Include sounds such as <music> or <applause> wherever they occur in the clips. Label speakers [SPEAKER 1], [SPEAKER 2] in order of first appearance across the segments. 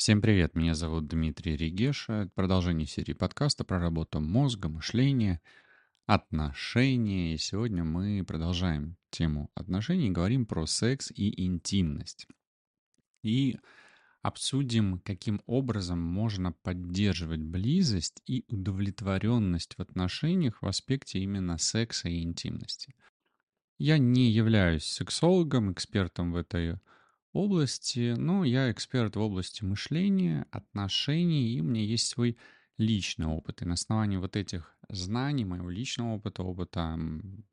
[SPEAKER 1] Всем привет, меня зовут Дмитрий Регеша. Продолжение серии подкаста про работу мозга, мышления, отношения. И сегодня мы продолжаем тему отношений говорим про секс и интимность. И обсудим, каким образом можно поддерживать близость и удовлетворенность в отношениях в аспекте именно секса и интимности. Я не являюсь сексологом, экспертом в этой но я эксперт в области мышления, отношений, и у меня есть свой личный опыт. И на основании вот этих знаний, моего личного опыта, опыта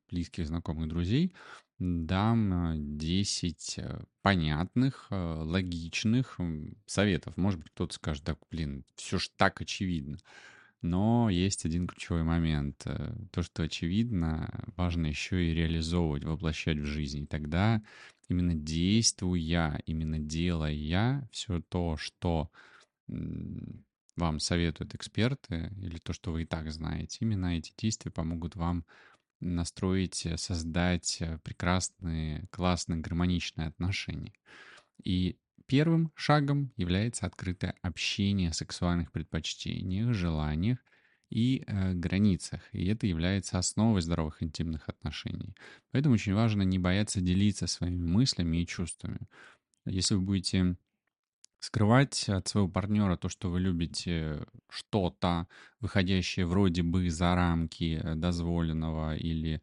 [SPEAKER 1] близких, знакомых, друзей, дам 10 э, понятных, э, логичных советов. Может быть, кто-то скажет, так, блин, все ж так очевидно. Но есть один ключевой момент. Э, то, что очевидно, важно еще и реализовывать, воплощать в жизнь. И тогда именно действуя, именно делая все то, что вам советуют эксперты, или то, что вы и так знаете, именно эти действия помогут вам настроить, э, создать э, прекрасные, классные, гармоничные отношения. И первым шагом является открытое общение о сексуальных предпочтениях, желаниях и э, границах. И это является основой здоровых интимных отношений. Поэтому очень важно не бояться делиться своими мыслями и чувствами. Если вы будете скрывать от своего партнера то, что вы любите что-то, выходящее вроде бы за рамки э, дозволенного или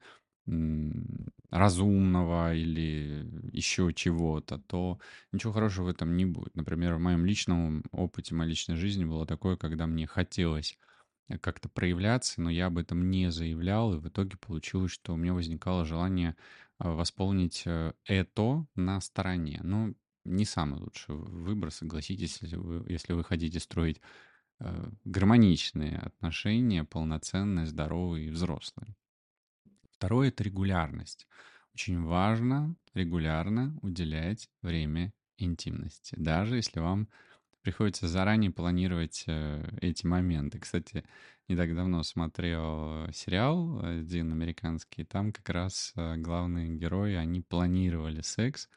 [SPEAKER 1] разумного или еще чего-то, то ничего хорошего в этом не будет. Например, в моем личном опыте, в моей личной жизни было такое, когда мне хотелось Э, как-то проявляться, но я об этом не заявлял, и в итоге получилось, что у меня возникало желание э, восполнить э, это на стороне. Ну, не самый лучший выбор, согласитесь, если вы, если вы хотите строить гармоничные отношения, полноценные, здоровые и взрослые. Второе — это регулярность. Очень важно регулярно уделять время интимности, даже если вам приходится заранее планировать э, эти моменты. Кстати, не так давно смотрел сериал один американский, там как раз э, главные герои, они планировали секс,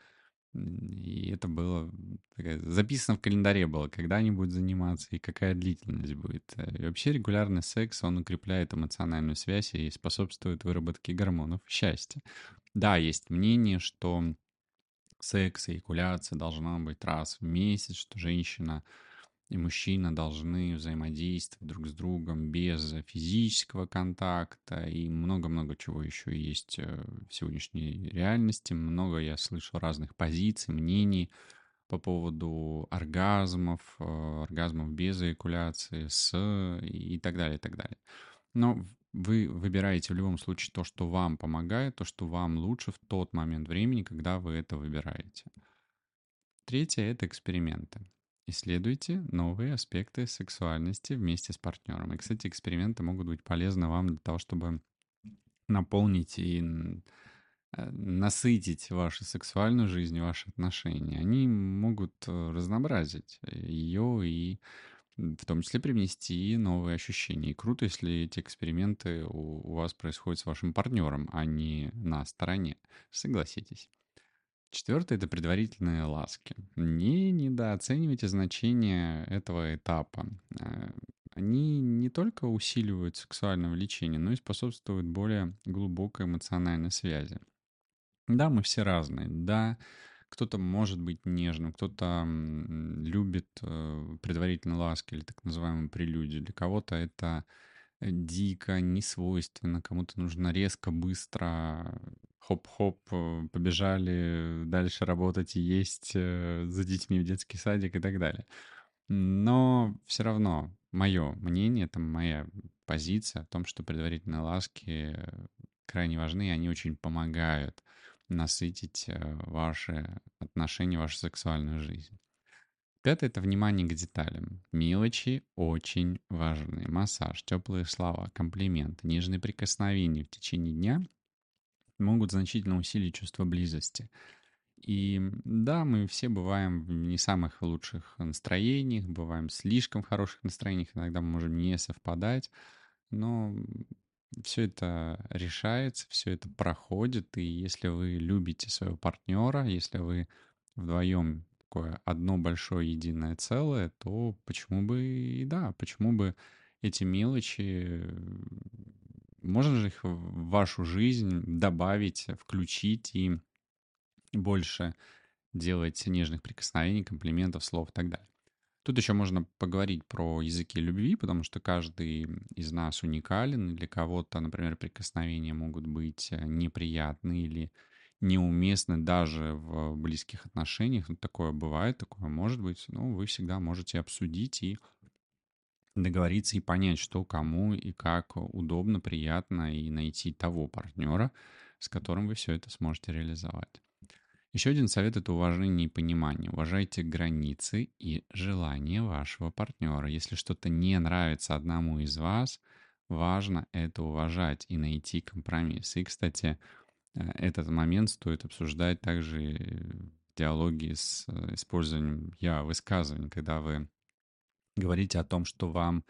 [SPEAKER 1] и это было такая, записано в календаре было, когда они будут заниматься и какая длительность будет. И вообще регулярный секс, он укрепляет эмоциональную связь и способствует выработке гормонов счастья. Да, есть мнение, что секс, эякуляция должна быть раз в месяц, что женщина и мужчина должны взаимодействовать друг с другом без физического контакта и много-много чего еще есть э, в сегодняшней реальности. Много я слышал разных позиций, мнений по поводу оргазмов, э, оргазмов без эякуляции, с и так далее, и так далее. Но вы выбираете в любом случае то, что вам помогает, то, что вам лучше в тот момент времени, когда вы это выбираете. Третье — это эксперименты. Исследуйте новые аспекты сексуальности вместе с партнером. И, кстати, эксперименты могут быть полезны вам для того, чтобы наполнить и э, насытить вашу сексуальную жизнь, ваши отношения. Они могут э, разнообразить ее и в том числе привнести новые ощущения. И круто, если эти эксперименты у, у вас происходят с вашим партнером, а не на стороне. Согласитесь. Четвертое — это предварительные ласки. Не недооценивайте значение этого этапа. Э, они не только усиливают сексуальное влечение, но и способствуют более глубокой эмоциональной связи. Да, мы все разные. Да, кто-то может быть нежным, кто-то любит э, предварительно ласки или так называемую прелюдию. Для кого-то это э, дико, несвойственно, кому-то нужно резко, быстро, хоп-хоп, э, побежали дальше работать и есть за детьми в детский садик и так далее. Но все равно мое мнение, это моя позиция о том, что предварительные ласки крайне важны, и они очень помогают насытить э, ваши отношения, вашу сексуальную жизнь. Пятое — это внимание к деталям. Мелочи очень важны. Массаж, теплые слова, комплименты, нежные прикосновения в течение дня могут значительно усилить чувство близости. И да, мы все бываем в не самых лучших настроениях, бываем в слишком хороших настроениях, иногда мы можем не совпадать, но все это решается, все это проходит, и если вы любите своего партнера, если вы вдвоем такое одно большое единое целое, то почему бы и да, почему бы эти мелочи, можно же их в вашу жизнь добавить, включить и больше делать нежных прикосновений, комплиментов, слов и так далее. Тут еще можно поговорить про языки любви, потому что каждый из нас уникален. Для кого-то, например, прикосновения могут быть э, неприятны или неуместны даже в близких отношениях. Ну, такое бывает, такое может быть. Но вы всегда можете обсудить и договориться и понять, что кому и как удобно, приятно, и найти того партнера, с которым вы все это сможете реализовать. Еще один совет — это уважение и понимание. Уважайте границы и желания вашего партнера. Если что-то не нравится одному из вас, важно это уважать и найти компромисс. И, кстати, э, этот момент стоит обсуждать также в диалоге с э, использованием «я» высказываний, когда вы говорите о том, что вам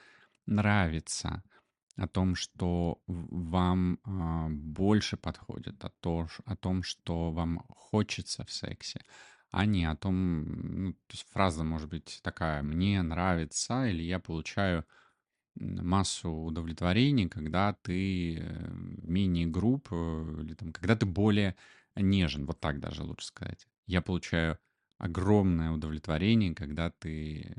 [SPEAKER 1] нравится — о том, что вам э, больше подходит, о, то, о том, что вам хочется в сексе, а не о том, ну, то есть фраза может быть такая «мне нравится» или «я получаю массу удовлетворений, когда ты э, менее груб э, или там, когда ты более нежен, вот так даже лучше сказать. Я получаю огромное удовлетворение, когда ты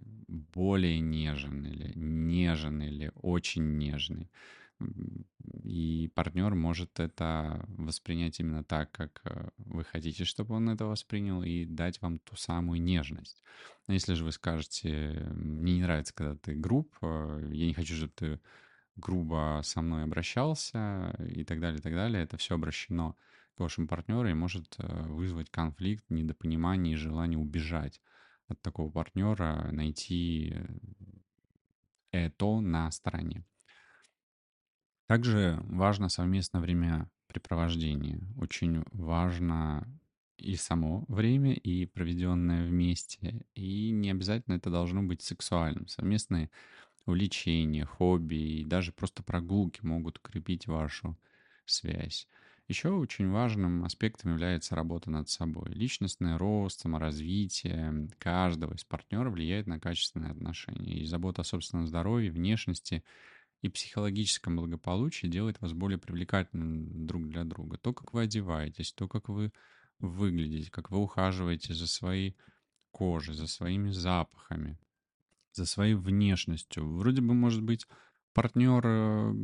[SPEAKER 1] более нежен или нежен или очень нежный. И партнер может это воспринять именно так, как э, вы хотите, чтобы он это воспринял, и дать вам ту самую нежность. Но если же вы скажете, мне не нравится, когда ты груб, э, я не хочу, чтобы ты грубо со мной обращался и так далее, и так далее, это все обращено к вашему партнеру и может э, вызвать конфликт, недопонимание и желание убежать от такого партнера, найти э, это на стороне. Также важно совместное времяпрепровождение. Очень важно и само время, и проведенное вместе. И не обязательно это должно быть сексуальным. Совместные увлечения, хобби и даже просто прогулки могут укрепить вашу связь. Еще очень важным аспектом является работа над собой. Личностный рост, саморазвитие каждого из партнеров влияет на качественные отношения. И забота о собственном здоровье, внешности и психологическом благополучии делает вас более привлекательным друг для друга. То, как вы одеваетесь, то, как вы выглядите, как вы ухаживаете за своей кожей, за своими запахами, за своей внешностью. Вроде бы, может быть, партнер э,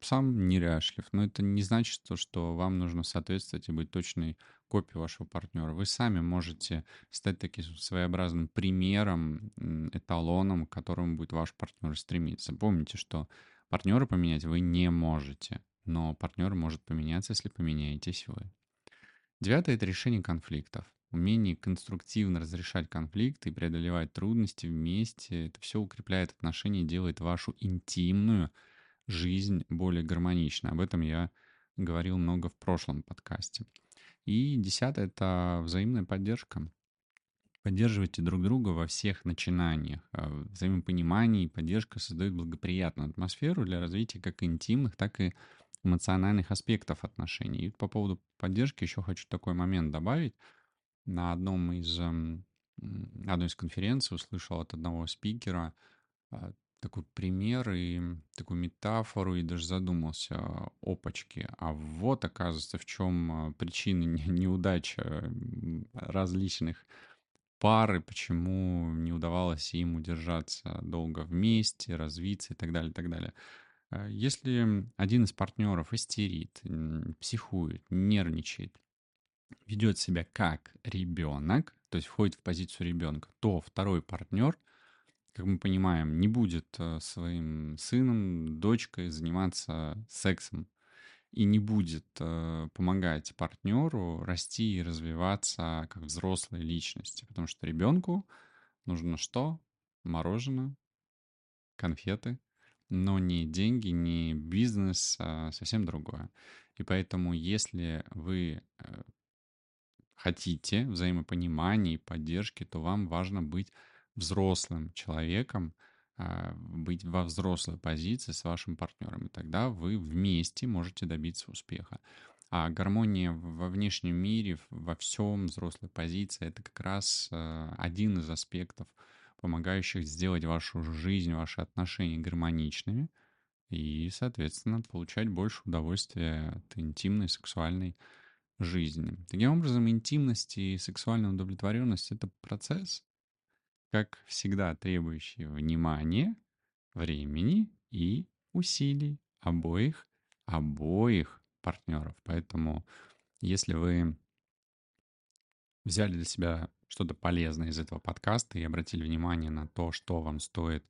[SPEAKER 1] сам неряшлив, но это не значит, что вам нужно соответствовать и быть точной копией вашего партнера. Вы сами можете стать таким своеобразным примером, эталоном, к которому будет ваш партнер стремиться. Помните, что партнера поменять вы не можете, но партнер может поменяться, если поменяетесь вы. Девятое — это решение конфликтов умение конструктивно разрешать конфликты и преодолевать трудности вместе, это все укрепляет отношения и делает вашу интимную жизнь более гармоничной. Об этом я говорил много в прошлом подкасте. И десятое — это взаимная поддержка. Поддерживайте друг друга во всех начинаниях. А взаимопонимание и поддержка создают благоприятную атмосферу для развития как интимных, так и эмоциональных аспектов отношений. И по поводу поддержки еще хочу такой момент добавить — на одном из, эм, одной из конференций услышал от одного спикера а, такой пример и такую метафору, и даже задумался, опачки, а вот, оказывается, в чем а, причины <laughs> неудачи различных пар, и почему не удавалось им удержаться долго вместе, развиться и так далее, и так далее. А, если один из партнеров истерит, психует, нервничает, ведет себя как ребенок, то есть входит в позицию ребенка, то второй партнер, как мы понимаем, не будет э, своим сыном, дочкой заниматься сексом и не будет э, помогать партнеру расти и развиваться как взрослой личности. Потому что ребенку нужно что? Мороженое, конфеты, но не деньги, не бизнес, а совсем другое. И поэтому, если вы э, хотите взаимопонимания и поддержки, то вам важно быть взрослым человеком, а, быть во взрослой позиции с вашим партнером. И тогда вы вместе можете добиться успеха. А гармония во внешнем мире, во всем, взрослой позиции, это как раз э, один из аспектов, помогающих сделать вашу жизнь, ваши отношения гармоничными и, соответственно, получать больше удовольствия от интимной, сексуальной жизни. Таким образом, интимность и сексуальная удовлетворенность — это процесс, как всегда требующий внимания, времени и усилий обоих, обоих партнеров. Поэтому, если вы взяли для себя что-то полезное из этого подкаста и обратили внимание на то, что вам стоит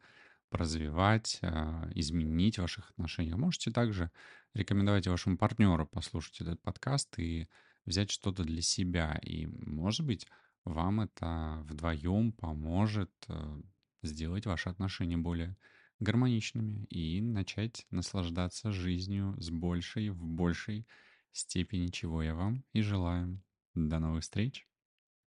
[SPEAKER 1] развивать, а, изменить ваших отношениях, можете также рекомендовать вашему партнеру послушать этот подкаст и взять что-то для себя. И, может быть, вам это вдвоем поможет э, сделать ваши отношения более гармоничными и начать наслаждаться жизнью с большей, в большей степени, чего я вам и желаю. До новых встреч!